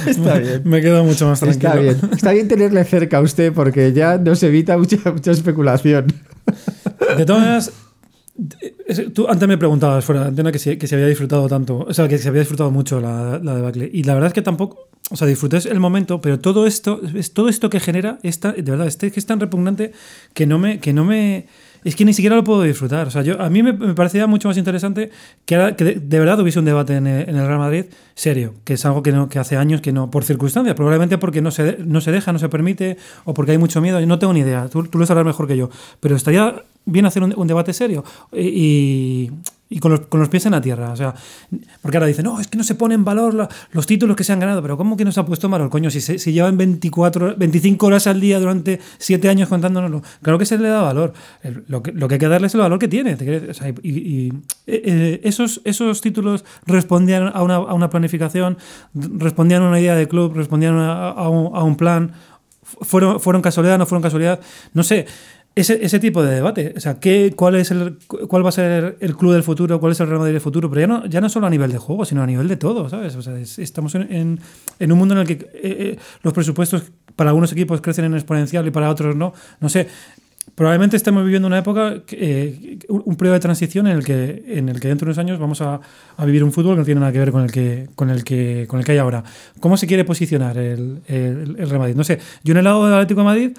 Speaker 1: está bien.
Speaker 2: Me quedo mucho más tranquilo.
Speaker 1: Está bien. Está bien tenerle cerca a usted porque ya nos evita mucha, mucha especulación.
Speaker 2: De todas maneras, es- tú antes me preguntabas fuera de antena que si, que se había disfrutado tanto, o sea, que se había disfrutado mucho la, la debacle. Y la verdad es que tampoco, o sea, disfruté el momento, pero todo esto, es todo esto que genera, está, de verdad, este, que es tan repugnante que no me, que no me, es que ni siquiera lo puedo disfrutar. O sea, yo, a mí me, me parecía mucho más interesante que, de, verdad hubiese un debate en el, Real Madrid serio, que es algo que, no, que hace años que no, por circunstancias, probablemente porque no se, no se deja, no se permite, o porque hay mucho miedo, yo no tengo ni idea, tú, tú lo sabrás mejor que yo, pero estaría bien hacer un, un debate serio y- y con, los, con los pies en la tierra. O sea, porque ahora dicen, no, es que no se pone en valor la- los títulos que se han ganado, pero ¿cómo que no se ha puesto en valor? Coño, si, se- si llevan 24, 25 horas al día durante 7 años contándonoslo, claro que se le da valor. El- lo, que, lo que hay que darle es el valor que tiene. O sea, y, y- eh, eh, esos, esos títulos respondían a una, a una planificación, respondían a una idea de club, respondían a, a un, a un plan. Fueron, fueron casualidad, no fueron casualidad, no sé. Ese, ese tipo de debate. O sea, ¿qué, cuál, es el, ¿cuál va a ser el club del futuro? ¿Cuál es el Real Madrid del futuro? Pero ya no, ya no solo a nivel de juego, sino a nivel de todo, ¿sabes? O sea, es- estamos en, en- un mundo en el que eh, eh, los presupuestos para algunos equipos crecen en exponencial y para otros no. No sé. Probablemente estemos viviendo una época, eh, un periodo de transición en el que, en el que dentro de unos años vamos a, a vivir un fútbol que no tiene nada que ver con el que, con el que, con el que hay ahora. ¿Cómo se quiere posicionar el, el, el Real Madrid? No sé. Yo en el lado del Atlético de Madrid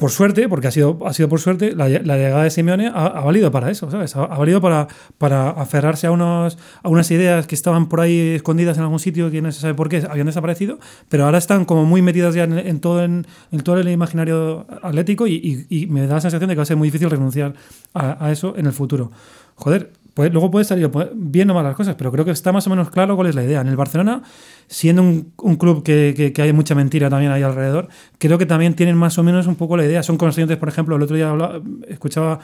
Speaker 2: por suerte, porque ha sido, ha sido por suerte, la, la llegada de Simeone ha, valido para eso, ¿sabes? Ha, valido para, para aferrarse a, unos, a unas ideas que estaban por ahí escondidas en algún sitio que no se sabe por qué habían desaparecido, pero ahora están como muy metidas ya en, todo, en, todo el imaginario atlético y, me da la sensación de que va a ser muy difícil renunciar a eso en el futuro. Joder, luego puede salir bien o mal las cosas, pero creo que está más o menos claro cuál es la idea. En el Barcelona, siendo un, club que, hay mucha mentira también ahí alrededor, creo que también tienen más o menos un poco la idea. Son conscientes, por ejemplo, el otro día escuchaba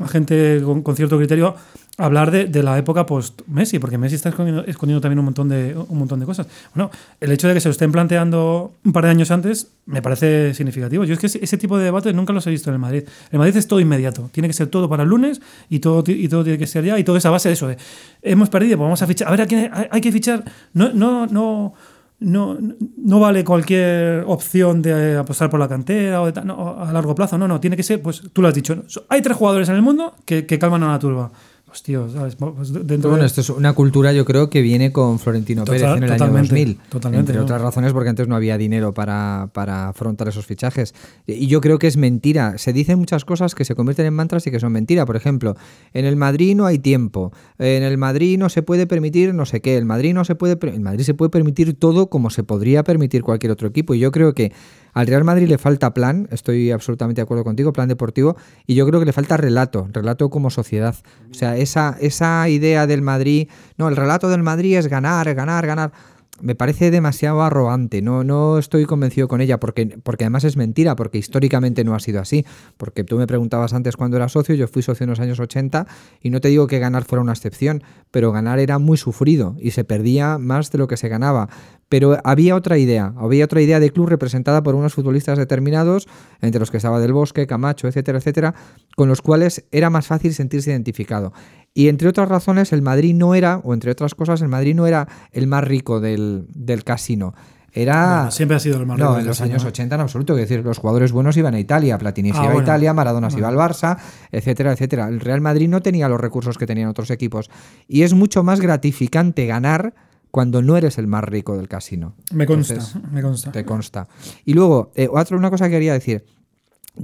Speaker 2: a gente con cierto criterio hablar de, de la época post-Messi, porque Messi está escondiendo, escondiendo también un montón, de, un montón de cosas. Bueno, el hecho de que se lo estén planteando un par de años antes me parece significativo. Yo es que ese, tipo de debates nunca los he visto en el Madrid. El Madrid es todo inmediato, tiene que ser todo para el lunes y todo, y todo tiene que ser ya, y toda esa base de eso de hemos perdido, pues vamos a fichar, a ver a quién hay, hay que fichar. No, no, no. No, no vale cualquier opción de apostar por la cantera o de no, a largo plazo. No, no, tiene que ser, pues tú lo has dicho. Hay tres jugadores en el mundo que, que calman a la turba. Pues tío, ¿sabes? Pues dentro
Speaker 1: Bueno,
Speaker 2: de-
Speaker 1: esto es una cultura, yo creo, que viene con Florentino
Speaker 2: Total-
Speaker 1: Pérez en el año 2000.
Speaker 2: totalmente,
Speaker 1: entre
Speaker 2: ¿no?
Speaker 1: otras razones, porque antes no había dinero para, para afrontar esos fichajes. Y yo creo que es mentira. Se dicen muchas cosas que se convierten en mantras y que son mentira. Por ejemplo, en el Madrid no hay tiempo. En el Madrid no se puede permitir no sé qué. El Madrid no se puede. El Madrid se puede permitir todo como se podría permitir cualquier otro equipo. Y yo creo que al Real Madrid le falta plan, estoy absolutamente de acuerdo contigo, plan deportivo, y yo creo que le falta relato, relato como sociedad. O sea, esa, esa idea del Madrid, no, el relato del Madrid es ganar, ganar, ganar. Me parece demasiado arrogante, no, no estoy convencido con ella, porque, porque además es mentira, porque históricamente no ha sido así. Porque tú me preguntabas antes cuándo era socio, yo fui socio en los años 80, y no te digo que ganar fuera una excepción, pero ganar era muy sufrido y se perdía más de lo que se ganaba. Pero había otra idea, había otra idea de club representada por unos futbolistas determinados, entre los que estaba Del Bosque, Camacho, etcétera, etcétera, con los cuales era más fácil sentirse identificado. Y entre otras razones, el Madrid no era, o entre otras cosas, el Madrid no era el más rico del, del casino. Era.
Speaker 2: Bueno, siempre ha sido el más
Speaker 1: No,
Speaker 2: rico
Speaker 1: en
Speaker 2: del
Speaker 1: los
Speaker 2: casino,
Speaker 1: años
Speaker 2: ¿no?
Speaker 1: 80 en absoluto. Es decir, los jugadores buenos iban a Italia, Platini se
Speaker 2: Ah,
Speaker 1: iba
Speaker 2: bueno.
Speaker 1: a Italia, Maradona se iba al. Barça, etcétera, etcétera. El Real Madrid no tenía los recursos que tenían otros equipos. Y es mucho más gratificante ganar cuando no eres el más rico del casino.
Speaker 2: Me consta,
Speaker 1: Entonces,
Speaker 2: me consta.
Speaker 1: te consta. Y luego, eh, otra una cosa que quería decir.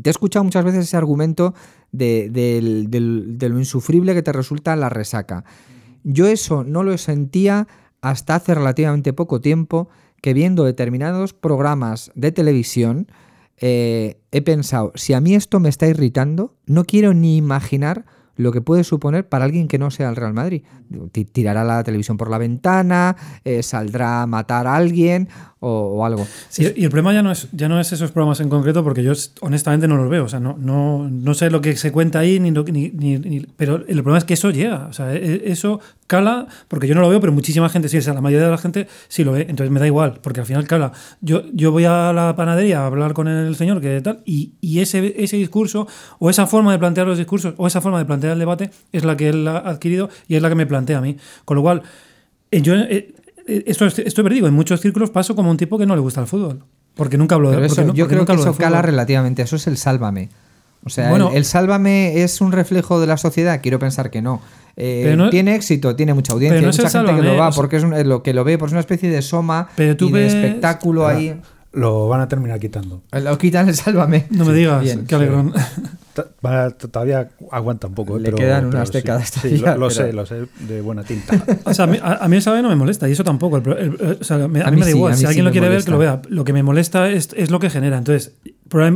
Speaker 1: Te he escuchado muchas veces ese argumento de, del- de lo insufrible que te resulta la resaca. Yo eso no lo sentía hasta hace relativamente poco tiempo que viendo determinados programas de televisión eh, he pensado, si a mí esto me está irritando, no quiero ni imaginar lo que puede suponer para alguien que no sea el Real Madrid. Ti- Tirará la televisión por la ventana, eh, saldrá a matar a alguien o, algo.
Speaker 2: Sí, y el problema ya no, es, ya no es esos programas en concreto, porque yo es- honestamente no los veo. O sea, no, no, no sé lo que se cuenta ahí, ni, ni- ni- ni- pero el problema es que eso llega. O sea, e- eso cala, porque yo no lo veo, pero muchísima gente sí. O sea, la mayoría de la gente sí lo ve. Entonces me da igual, porque al final cala. Yo, yo voy a la panadería a hablar con el señor, que tal, y, y ese, ese discurso, o esa forma de plantear los discursos, o esa forma de plantear el debate, es la que él ha adquirido y es la que me plantea a mí. Con lo cual, eh, yo. eh, eh, esto, es- esto es verídico. En muchos círculos paso como un tipo que no le gusta el fútbol. Porque nunca hablo de
Speaker 1: eso,
Speaker 2: no-
Speaker 1: yo creo que eso cala relativamente. Eso es el sálvame. O sea,
Speaker 2: Bueno.
Speaker 1: el, el sálvame es un reflejo de la sociedad. Quiero pensar que no. Eh,
Speaker 2: no-
Speaker 1: tiene éxito, tiene mucha audiencia,
Speaker 2: no
Speaker 1: hay
Speaker 2: es
Speaker 1: mucha gente que
Speaker 2: Sálvame,
Speaker 1: lo va
Speaker 2: o sea-
Speaker 1: porque es un- eh, lo que lo ve, porque es una especie de soma
Speaker 2: Pero tú
Speaker 1: y de
Speaker 2: ves-
Speaker 1: espectáculo
Speaker 3: Ahora,
Speaker 1: ahí.
Speaker 3: Lo van a terminar quitando.
Speaker 1: Lo quitan el sálvame.
Speaker 2: No me digas,
Speaker 1: Bien,
Speaker 2: qué alegrón.
Speaker 3: Todavía aguanta un poco. eh,
Speaker 1: Le
Speaker 3: pero-
Speaker 1: quedan
Speaker 3: pero
Speaker 1: unas
Speaker 3: sí.
Speaker 1: décadas
Speaker 3: Sí,
Speaker 1: todavía,
Speaker 3: lo, lo
Speaker 1: pero-
Speaker 3: sé, lo sé, de buena tinta.
Speaker 2: O sea, a mí, a, a mí el sabe no me molesta y eso tampoco. El el- el- o sea, me- a,
Speaker 1: A
Speaker 2: mí
Speaker 1: mí
Speaker 2: me da
Speaker 1: sí,
Speaker 2: igual.
Speaker 1: mí
Speaker 2: Si
Speaker 1: sí
Speaker 2: alguien lo quiere ver,
Speaker 1: molesta.
Speaker 2: que lo vea. Lo que me molesta es, es lo que genera. Entonces,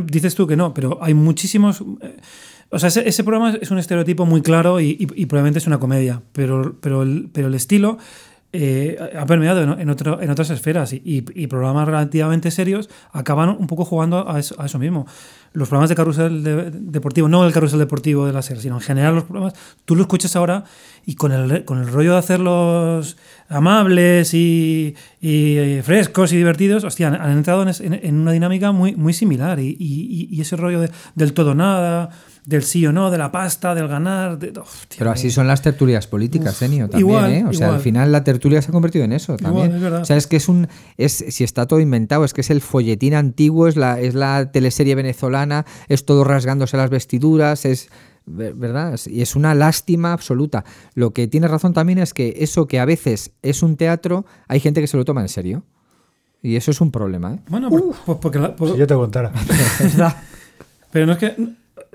Speaker 2: dices tú que no, pero hay muchísimos. eh, o sea, ese, programa es un estereotipo muy claro y, y- probablemente es una comedia, pero, pero, el, pero el estilo eh, ha permeado en, en otras esferas y, programas relativamente serios acaban un poco jugando a eso, mismo. Los programas de carrusel de- deportivo, no el carrusel deportivo de la SER, sino en general los programas, tú lo escuchas ahora y con el, con el rollo de hacerlos amables y, y, eh, frescos y divertidos, hostia, han, han entrado en, es- en- en una dinámica muy, muy similar. Y, y- y ese rollo de- del todo nada, del sí o no, de la pasta, del ganar. de- hostia,
Speaker 1: Pero así son las tertulias políticas, Enio, también,
Speaker 2: igual,
Speaker 1: ¿eh? O sea,
Speaker 2: igual.
Speaker 1: al final la tertulia se ha convertido en eso también.
Speaker 2: es verdad.
Speaker 1: o sea, es que es un es si está todo inventado, es que es el folletín antiguo, es la es la teleserie venezolana, es todo rasgándose las vestiduras, es ¿verdad? Es- Y es una lástima absoluta. Lo que tiene razón también es que eso que a veces es un teatro, hay gente que se lo toma en serio. Y eso es un problema, ¿eh?
Speaker 2: Bueno, pues, pues porque la- pues-
Speaker 3: Si yo te contara.
Speaker 2: Pero no es que.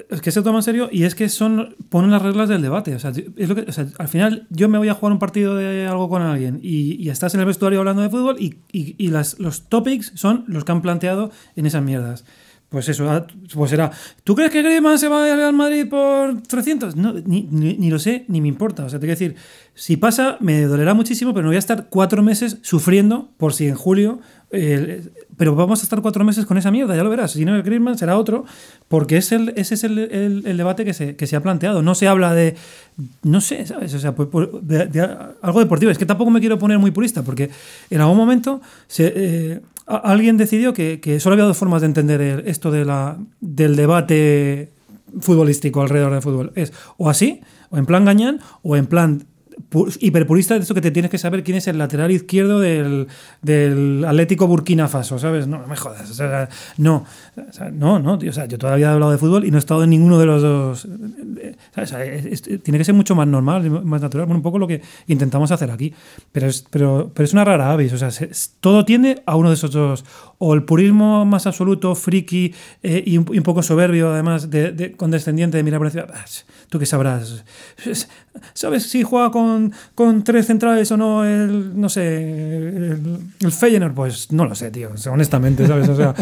Speaker 2: Es que se toma en serio y es que son ponen las reglas del debate. O sea, es lo que, o sea, al final yo me voy a jugar un partido de algo con alguien y, y estás en el vestuario hablando de fútbol y, y- y las, los topics son los que han planteado en esas mierdas. Pues eso, ah, pues será. ¿Tú crees que Griezmann se va al Real Madrid por 300? No, ni, ni- lo sé, ni me importa. O sea, te quiero decir, si pasa, me dolerá muchísimo, pero no voy a estar cuatro meses sufriendo por si en julio. pero vamos a estar cuatro meses con esa mierda, ya lo verás. Si no, el Griezmann será otro, porque es ese es el, el- debate que se, que se ha planteado. No se habla de. No sé, ¿sabes? O sea, pues, pues, de- algo deportivo. Es que tampoco me quiero poner muy purista, porque en algún momento se, eh, a- alguien decidió que, que solo había dos formas de entender esto de la, del debate futbolístico alrededor del fútbol. Es o así, o en plan gañán, o en plan hiperpurista de eso que te tienes que saber quién es el lateral izquierdo del, del Atlético Burkina Faso, ¿sabes? No, me jodas. no, no, no, yo todavía he hablado de fútbol y no he estado en ninguno de los dos. eh, tiene que ser mucho más normal, más natural, bueno, un poco lo que intentamos hacer aquí. Pero es, pero, pero es una rara avis, todo tiende a uno de esos dos. O el purismo más absoluto, friki eh, y, un, poco soberbio, además, de, de- condescendiente de mirar por encima. "Ah, Tú qué sabrás. ¿Sabes si juega con, con tres centrales o no el, no sé, el, el Feyenoord? Pues no lo sé, tío, honestamente, ¿sabes? O sea,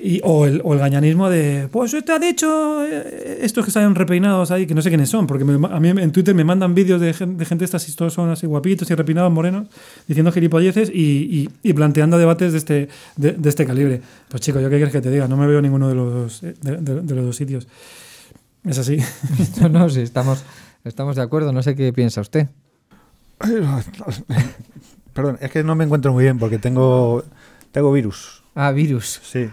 Speaker 2: y- o, el, o el gañanismo de, pues te ha dicho eh, estos que salen repeinados ahí, que no sé quiénes son, porque me- a mí en Twitter me mandan vídeos de, gen- de gente estas y todos son así guapitos y repeinados morenos, diciendo gilipolleces y, y- y planteando debates de este, de, de este calibre. Pues chico, ¿yo qué quieres que te diga? No me veo en ninguno de los, eh, de, de- de los dos sitios. Es así.
Speaker 1: No, no, sí, estamos, estamos de acuerdo. No sé qué piensa usted.
Speaker 3: Perdón, es que no me encuentro muy bien porque tengo, tengo virus.
Speaker 1: Ah, virus.
Speaker 3: Sí.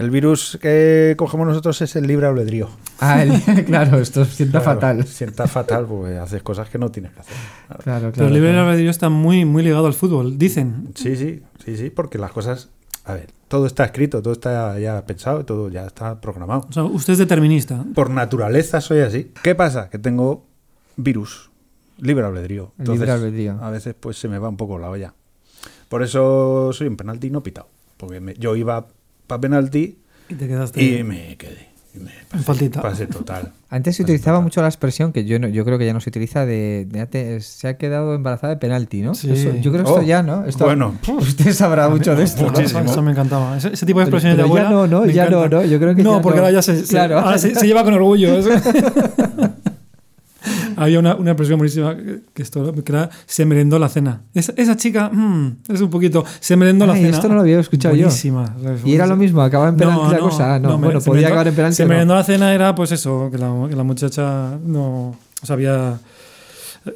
Speaker 3: El virus que cogemos nosotros es el libre albedrío.
Speaker 1: Ah, el- claro, esto sienta
Speaker 3: Claro,
Speaker 1: fatal.
Speaker 3: Sienta fatal porque haces cosas que no tienes que hacer. Claro.
Speaker 1: Claro, claro.
Speaker 2: Pero el libre
Speaker 1: claro.
Speaker 2: albedrío está muy, muy ligado al fútbol, dicen.
Speaker 3: Sí, sí, sí, sí, porque las cosas. A ver, todo está escrito, todo está ya pensado, todo ya está programado.
Speaker 2: O sea, usted es determinista.
Speaker 3: Por naturaleza soy así. ¿Qué pasa? Que tengo virus, libre albedrío.
Speaker 1: El libre albedrío.
Speaker 3: A veces pues se me va un poco la olla. Por eso soy un penalti no pitado. Porque me- yo iba para penalti
Speaker 2: Y te quedaste
Speaker 3: y me quedé. y me pasé,
Speaker 2: faltita.
Speaker 3: pasé total.
Speaker 1: Antes se utilizaba mucho la expresión que yo no, yo creo que ya no se utiliza de, se ha quedado embarazada de penalti, ¿no?
Speaker 2: Sí.
Speaker 1: Eso- yo creo que esto
Speaker 3: Oh,
Speaker 1: ya, ¿no? Esto-
Speaker 3: bueno.
Speaker 1: usted sabrá mucho de esto. ¿no?
Speaker 2: Eso me encantaba. Ese, ese tipo de expresiones
Speaker 1: pero
Speaker 2: de
Speaker 1: ya
Speaker 2: abuela.
Speaker 1: no, no,
Speaker 2: me
Speaker 1: ya no,
Speaker 2: encantan.
Speaker 1: no, yo creo que
Speaker 2: No,
Speaker 1: ya
Speaker 2: porque
Speaker 1: no.
Speaker 2: ahora ya se, se-
Speaker 1: Claro.
Speaker 2: ahora se, se lleva con orgullo. eso. Había una, una expresión buenísima que, esto que era se merendó la cena. Esa, esa chica mm, es un poquito se merendó la
Speaker 1: Ay,
Speaker 2: cena.
Speaker 1: esto no lo había escuchado yo.
Speaker 2: Buenísima.
Speaker 1: Y era lo mismo, acababa en penalti la cosa. Ah, no,
Speaker 2: me-
Speaker 1: bueno,
Speaker 2: se
Speaker 1: podía
Speaker 2: merendó-
Speaker 1: acabar en penalti.
Speaker 2: Se
Speaker 1: no.
Speaker 2: merendó la cena era pues eso, que la, que la muchacha no sabía...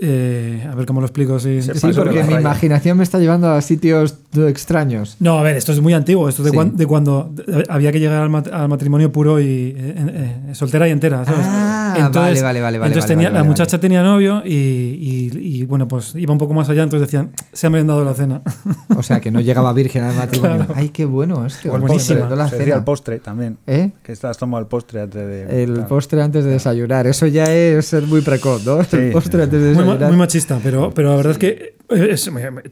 Speaker 2: eh, a ver cómo lo explico. Sí,
Speaker 1: Sí, porque mi
Speaker 3: raya.
Speaker 1: imaginación me está llevando a sitios extraños.
Speaker 2: No, a ver, esto es muy antiguo, esto es de,
Speaker 1: Sí.
Speaker 2: cuan- de cuando había que llegar al, mat- al matrimonio puro y eh, eh, soltera y entera, ¿sabes?
Speaker 1: Ah, vale, vale, vale, vale,
Speaker 2: entonces
Speaker 1: vale,
Speaker 2: tenía-
Speaker 1: vale,
Speaker 2: la
Speaker 1: vale.
Speaker 2: muchacha tenía novio y, y- y, bueno, pues iba un poco más allá, entonces decían, se ha merendado la cena.
Speaker 1: O sea, que no llegaba virgen al matrimonio. Ay, qué bueno esto.
Speaker 3: O el postre,
Speaker 1: La
Speaker 3: se decía
Speaker 1: cena.
Speaker 3: el postre también.
Speaker 1: ¿Eh?
Speaker 3: Que estás tomando el postre antes de.
Speaker 1: El
Speaker 3: claro.
Speaker 1: postre antes de desayunar. Eso ya es ser muy precoz, ¿no?
Speaker 3: Sí.
Speaker 1: El postre antes de desayunar.
Speaker 2: muy machista, pero, pero la verdad es que es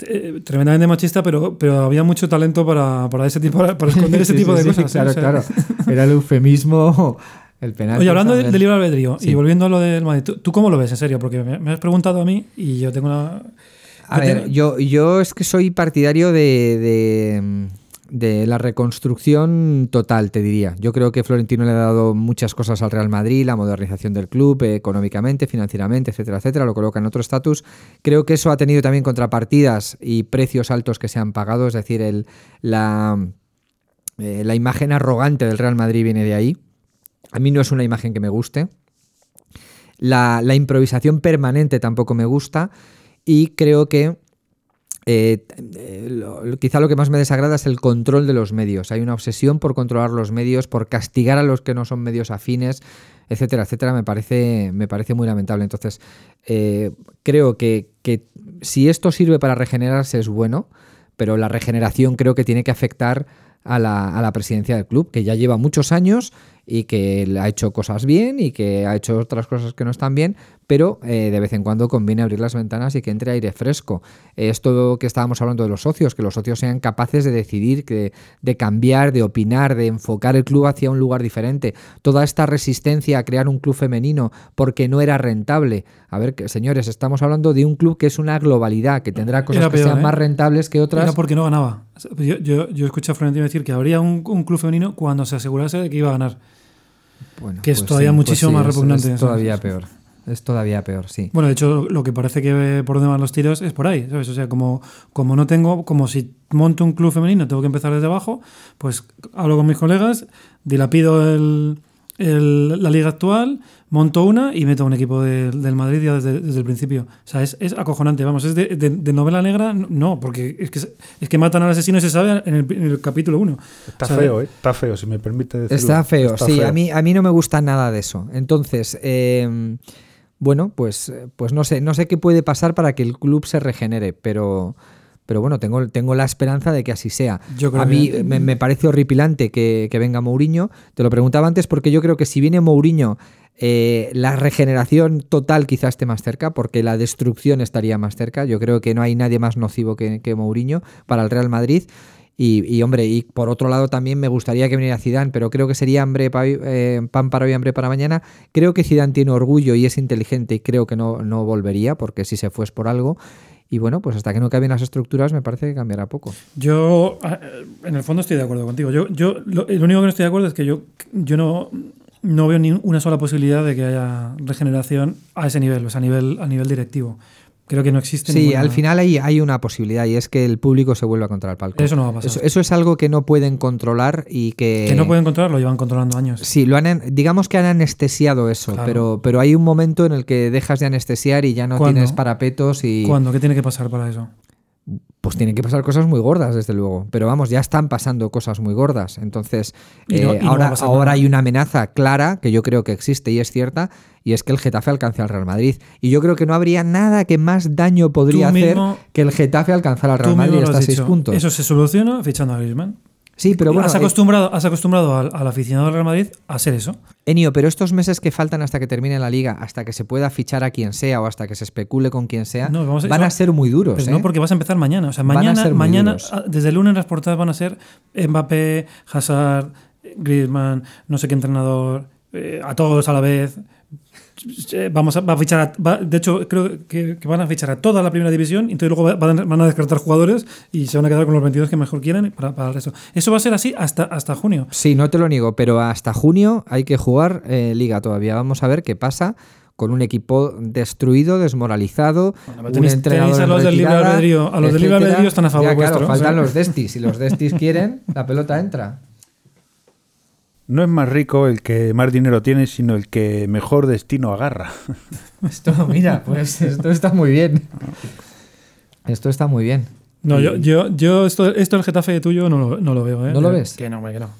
Speaker 2: eh, tremendamente machista, pero, pero había mucho talento para, para ese tipo, para, esconder ese
Speaker 1: Sí,
Speaker 2: tipo
Speaker 1: sí,
Speaker 2: de
Speaker 1: sí,
Speaker 2: cosas.
Speaker 1: Claro,
Speaker 2: O sea,
Speaker 1: claro. Era el eufemismo, el.
Speaker 2: Oye, hablando de- del libre albedrío
Speaker 1: Sí.
Speaker 2: y volviendo a lo del Madrid, ¿tú, tú cómo lo ves, en serio? Porque me, me has preguntado a mí y yo tengo una...
Speaker 1: A
Speaker 2: que
Speaker 1: ver, yo, yo es que soy partidario de, de, de la reconstrucción total, te diría. Yo creo que Florentino le ha dado muchas cosas al Real Madrid, la modernización del club, eh, económicamente, financieramente, etcétera, etcétera, lo coloca en otro estatus. Creo que eso ha tenido también contrapartidas y precios altos que se han pagado, es decir, el, la, eh, la imagen arrogante del Real Madrid viene de ahí. A mí no es una imagen que me guste. La, improvisación permanente tampoco me gusta. Y creo que eh, eh, quizá lo que más me desagrada es el control de los medios. Hay una obsesión por controlar los medios, por castigar a los que no son medios afines, etcétera, etcétera. Me parece, me parece muy lamentable. Entonces, eh, creo que, que si esto sirve para regenerarse es bueno, pero la regeneración creo que tiene que afectar a la, a la presidencia del club, que ya lleva muchos años y que ha hecho cosas bien y que ha hecho otras cosas que no están bien, pero eh, de vez en cuando conviene abrir las ventanas y que entre aire fresco. Esto que estábamos hablando de los socios, que los socios sean capaces de decidir, que, de cambiar, de opinar, de enfocar el club hacia un lugar diferente. Toda esta resistencia a crear un club femenino porque no era rentable. A ver, que, señores, estamos hablando de un club que es una globalidad, que tendrá cosas que sean
Speaker 2: ¿eh?
Speaker 1: más rentables que otras.
Speaker 2: Era porque no ganaba. Yo, yo, yo escuché a Florentino decir que habría un, un club femenino cuando se asegurase de que iba a ganar.
Speaker 1: Bueno,
Speaker 2: que es todavía muchísimo más repugnante
Speaker 1: Es, todavía peor. Es todavía peor, sí.
Speaker 2: Bueno, de hecho, lo que parece que por donde van los tiros es por ahí, ¿sabes? O sea, como, como no tengo, como si monto un club femenino, tengo que empezar desde abajo, pues hablo con mis colegas, dilapido el, el- la liga actual, monto una y meto un equipo de- del Madrid ya desde, desde el principio. O sea, es, es acojonante, vamos, es de, de- de novela negra, no, porque es que, es que matan al asesino y se sabe en el, en el capítulo 1.
Speaker 3: Está feo, ¿eh? Está feo, si me permite decirlo.
Speaker 1: Está feo,
Speaker 3: Está
Speaker 1: sí,
Speaker 3: feo.
Speaker 1: A, mí, a mí no me gusta nada de eso. Entonces, eh, bueno, pues, eh, pues no sé, no sé qué puede pasar para que el club se regenere, pero, pero bueno, tengo, tengo la esperanza de que así sea.
Speaker 2: Yo creo
Speaker 1: a mí
Speaker 2: que-
Speaker 1: me, me parece horripilante que, que venga Mourinho. Te lo preguntaba antes porque yo creo que si viene Mourinho, eh, la regeneración total quizás esté más cerca, porque la destrucción estaría más cerca. Yo creo que no hay nadie más nocivo que, que Mourinho para el Real Madrid. Y, y, hombre, y por otro lado también me gustaría que viniera Zidane, pero creo que sería hambre eh, pan para hoy, hambre para mañana. Creo que Zidane tiene orgullo y es inteligente y creo que no, no volvería, porque si se fue es por algo. Y bueno, pues hasta que no cambien las estructuras me parece que cambiará poco.
Speaker 2: Yo, en el fondo, estoy de acuerdo contigo. Yo, yo, lo, lo único que no estoy de acuerdo es que yo, yo no, no veo ni una sola posibilidad de que haya regeneración a ese nivel, o sea, a nivel, a nivel directivo. Creo que no existe
Speaker 1: Sí,
Speaker 2: ninguna-
Speaker 1: al final hay, hay una posibilidad y es que el público se vuelva contra el palco.
Speaker 2: Eso no va a pasar.
Speaker 1: Eso, eso es algo que no pueden controlar y que...
Speaker 2: Que no pueden controlarlo, llevan controlando años.
Speaker 1: Sí, lo han, an- digamos que han anestesiado eso,
Speaker 2: Claro.
Speaker 1: pero, pero hay un momento en el que dejas de anestesiar y ya no
Speaker 2: ¿Cuándo?
Speaker 1: tienes parapetos y...
Speaker 2: ¿Cuándo? ¿Qué tiene que pasar para eso?
Speaker 1: Pues tienen que pasar cosas muy gordas, desde luego. Pero vamos, ya están pasando cosas muy gordas. Entonces,
Speaker 2: Y no-
Speaker 1: eh,
Speaker 2: y no
Speaker 1: ahora, ahora hay una amenaza clara que yo creo que existe y es cierta, y es que el Getafe alcance al Real Madrid. Y yo creo que no habría nada que más daño podría
Speaker 2: Tú
Speaker 1: hacer
Speaker 2: mismo-
Speaker 1: que el Getafe alcanzara al Real Madrid hasta
Speaker 2: has
Speaker 1: seis
Speaker 2: dicho.
Speaker 1: puntos.
Speaker 2: Eso se soluciona fichando a Griezmann.
Speaker 1: Sí, pero bueno,
Speaker 2: has,
Speaker 1: eh,
Speaker 2: acostumbrado, has acostumbrado al, al aficionado del Real Madrid a hacer eso.
Speaker 1: Enio, pero estos meses que faltan hasta que termine la liga, hasta que se pueda fichar a quien sea o hasta que se especule con quien sea,
Speaker 2: No, vamos a-
Speaker 1: van a ser muy duros. ¿eh?
Speaker 2: no porque vas a empezar mañana. O sea, mañana, mañana ah, desde el lunes las portadas van a ser Mbappé, Hazard, Griezmann, no sé qué entrenador, eh, a todos a la vez. Eh, Vamos a, va a fichar a- va- de hecho, creo que, que van a fichar a toda la primera división y entonces luego va- van, a- van a descartar jugadores y se van a quedar con los 22 que mejor quieren para, para el resto. Eso va a ser así hasta, hasta junio.
Speaker 1: Sí, no te lo niego, pero hasta junio hay que jugar eh, liga todavía. Vamos a ver qué pasa con un equipo destruido, desmoralizado,
Speaker 2: Bueno,
Speaker 1: un
Speaker 2: tenéis-
Speaker 1: entrenador
Speaker 2: tenéis a los del libre albedrío- a los del libre albedrío están a favor
Speaker 1: Ya, claro,
Speaker 2: vuestro,
Speaker 1: faltan
Speaker 2: o sea.
Speaker 1: los destis. Si los destis quieren, la pelota entra.
Speaker 3: No es más rico el que más dinero tiene, sino el que mejor destino agarra.
Speaker 1: Esto, mira, pues esto está muy bien. Esto está muy bien.
Speaker 2: No, yo, yo, yo esto, esto del Getafe tuyo no lo, no lo veo. ¿eh?
Speaker 1: ¿No lo ves?
Speaker 2: Que no, hombre, que no.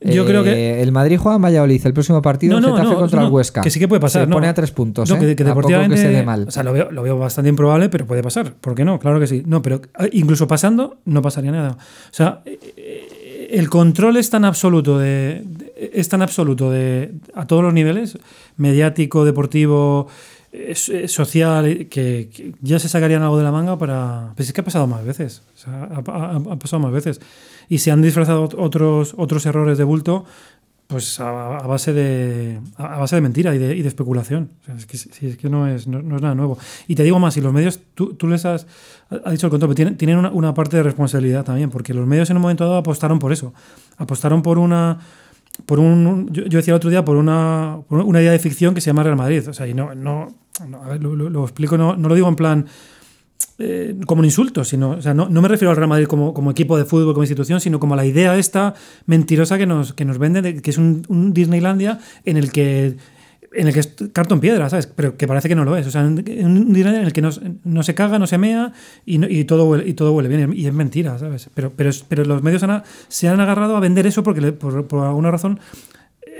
Speaker 2: Yo creo que.
Speaker 1: Eh, el Madrid juega en Valladolid el próximo partido,
Speaker 2: No,
Speaker 1: el
Speaker 2: no,
Speaker 1: Getafe
Speaker 2: no,
Speaker 1: contra
Speaker 2: no,
Speaker 1: el Huesca.
Speaker 2: que sí que puede pasar,
Speaker 1: Se
Speaker 2: no.
Speaker 1: pone a tres puntos.
Speaker 2: No,
Speaker 1: ¿eh?
Speaker 2: que, que deportivamente.
Speaker 1: que se dé mal.
Speaker 2: O sea, lo veo, lo veo bastante improbable, pero puede pasar. ¿Por qué no? Claro que sí. No, pero eh, incluso pasando, no pasaría nada. O sea, eh, el control es tan absoluto de. es tan absoluto de. a todos los niveles, mediático, deportivo. eh, eh, social eh, que, ya se sacarían algo de la manga para pues es que ha pasado más veces ha, pasado más veces y se han disfrazado ot- otros otros errores de bulto pues a, base de a base de mentira y de, especulación. O sea, es que, sí, es que no, es, no, no es nada nuevo. Y te digo más, si los medios, tú, tú les has, ha dicho el control, pero tienen, tienen una, parte de responsabilidad también, porque los medios en un momento dado apostaron por eso. Apostaron por una por un yo, decía el otro día por una, por una idea de ficción que se llama Real Madrid. O sea, y no, no, a ver, lo- lo explico, no, no lo digo en plan eh, como un insulto, sino, o sea, no, no me refiero al Real Madrid como, como equipo de fútbol, como institución, sino como la idea esta mentirosa que nos, que nos venden, de que es un, Disneylandia en el que en el que es cartón piedra, ¿sabes? Pero que parece que no lo es. O sea, un día en el que no, no se caga, no se mea y, no- y todo, huele, y todo huele bien. Y es mentira, ¿sabes? Pero, pero, pero los medios han se han agarrado a vender eso porque por, por alguna razón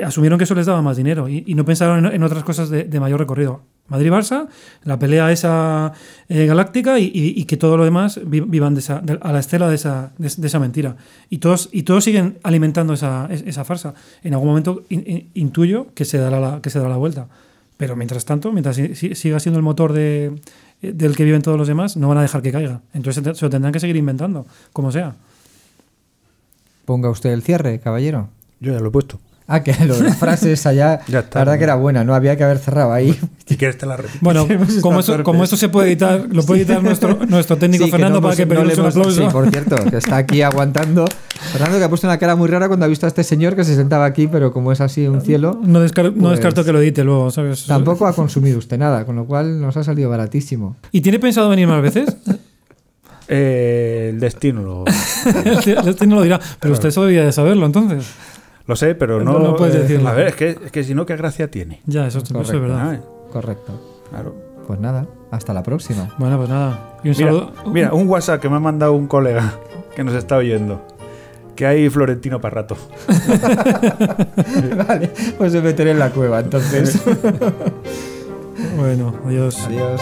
Speaker 2: asumieron que eso les daba más dinero y, y no pensaron en, en otras cosas de, de mayor recorrido. Madrid-Barça, la pelea esa eh, galáctica y, y- y que todo lo demás vi- vivan de esa, de- a la estela de esa, de, de esa mentira. Y todos, y todos siguen alimentando esa, es- esa farsa. En algún momento in- in- intuyo que se, dará la, que se dará la vuelta. Pero mientras tanto, mientras si- si- siga siendo el motor de, eh, del que viven todos los demás, no van a dejar que caiga. Entonces se, se lo tendrán que seguir inventando, como sea.
Speaker 1: Ponga usted el cierre, caballero.
Speaker 3: Yo ya lo he puesto.
Speaker 1: Ah, que lo de las frases allá,
Speaker 3: Ya está,
Speaker 1: la verdad
Speaker 3: ¿no?
Speaker 1: que era buena, no había que haber cerrado ahí.
Speaker 3: Si quieres te la repito.
Speaker 2: Bueno, como, eso, como esto se puede editar, lo puede editar nuestro, nuestro técnico
Speaker 1: Sí, que
Speaker 2: Fernando
Speaker 1: no
Speaker 2: para
Speaker 1: hemos-
Speaker 2: que
Speaker 1: no le
Speaker 2: un aplauso.
Speaker 1: Sí, por cierto, que está aquí aguantando. Fernando que ha puesto una cara muy rara cuando ha visto a este señor que se sentaba aquí, pero como es así un cielo,
Speaker 2: No, descar- no
Speaker 1: Pues-
Speaker 2: descarto que lo edite luego, ¿sabes?
Speaker 1: tampoco ha consumido usted nada, con lo cual nos ha salido baratísimo.
Speaker 2: ¿Y tiene pensado venir más veces?
Speaker 3: Eh, el destino lo,
Speaker 2: este no lo dirá, pero usted eso debía de saberlo entonces.
Speaker 3: Lo sé, pero no,
Speaker 2: No lo puedes
Speaker 3: eh,
Speaker 2: decirlo.
Speaker 3: A ver, es que, es que si no, ¿qué gracia tiene?
Speaker 2: Ya, eso, eso es
Speaker 1: Correcto.
Speaker 2: verdad.
Speaker 3: Ah,
Speaker 1: Correcto.
Speaker 3: claro.
Speaker 1: Pues nada, hasta la próxima.
Speaker 2: Bueno, pues nada. Y un
Speaker 3: Mira,
Speaker 2: saludo.
Speaker 3: mira, un WhatsApp que me ha mandado un colega que nos está oyendo. Que hay Florentino para rato.
Speaker 1: vale, pues me meteré en la cueva entonces.
Speaker 2: Bueno, adiós.
Speaker 1: Adiós.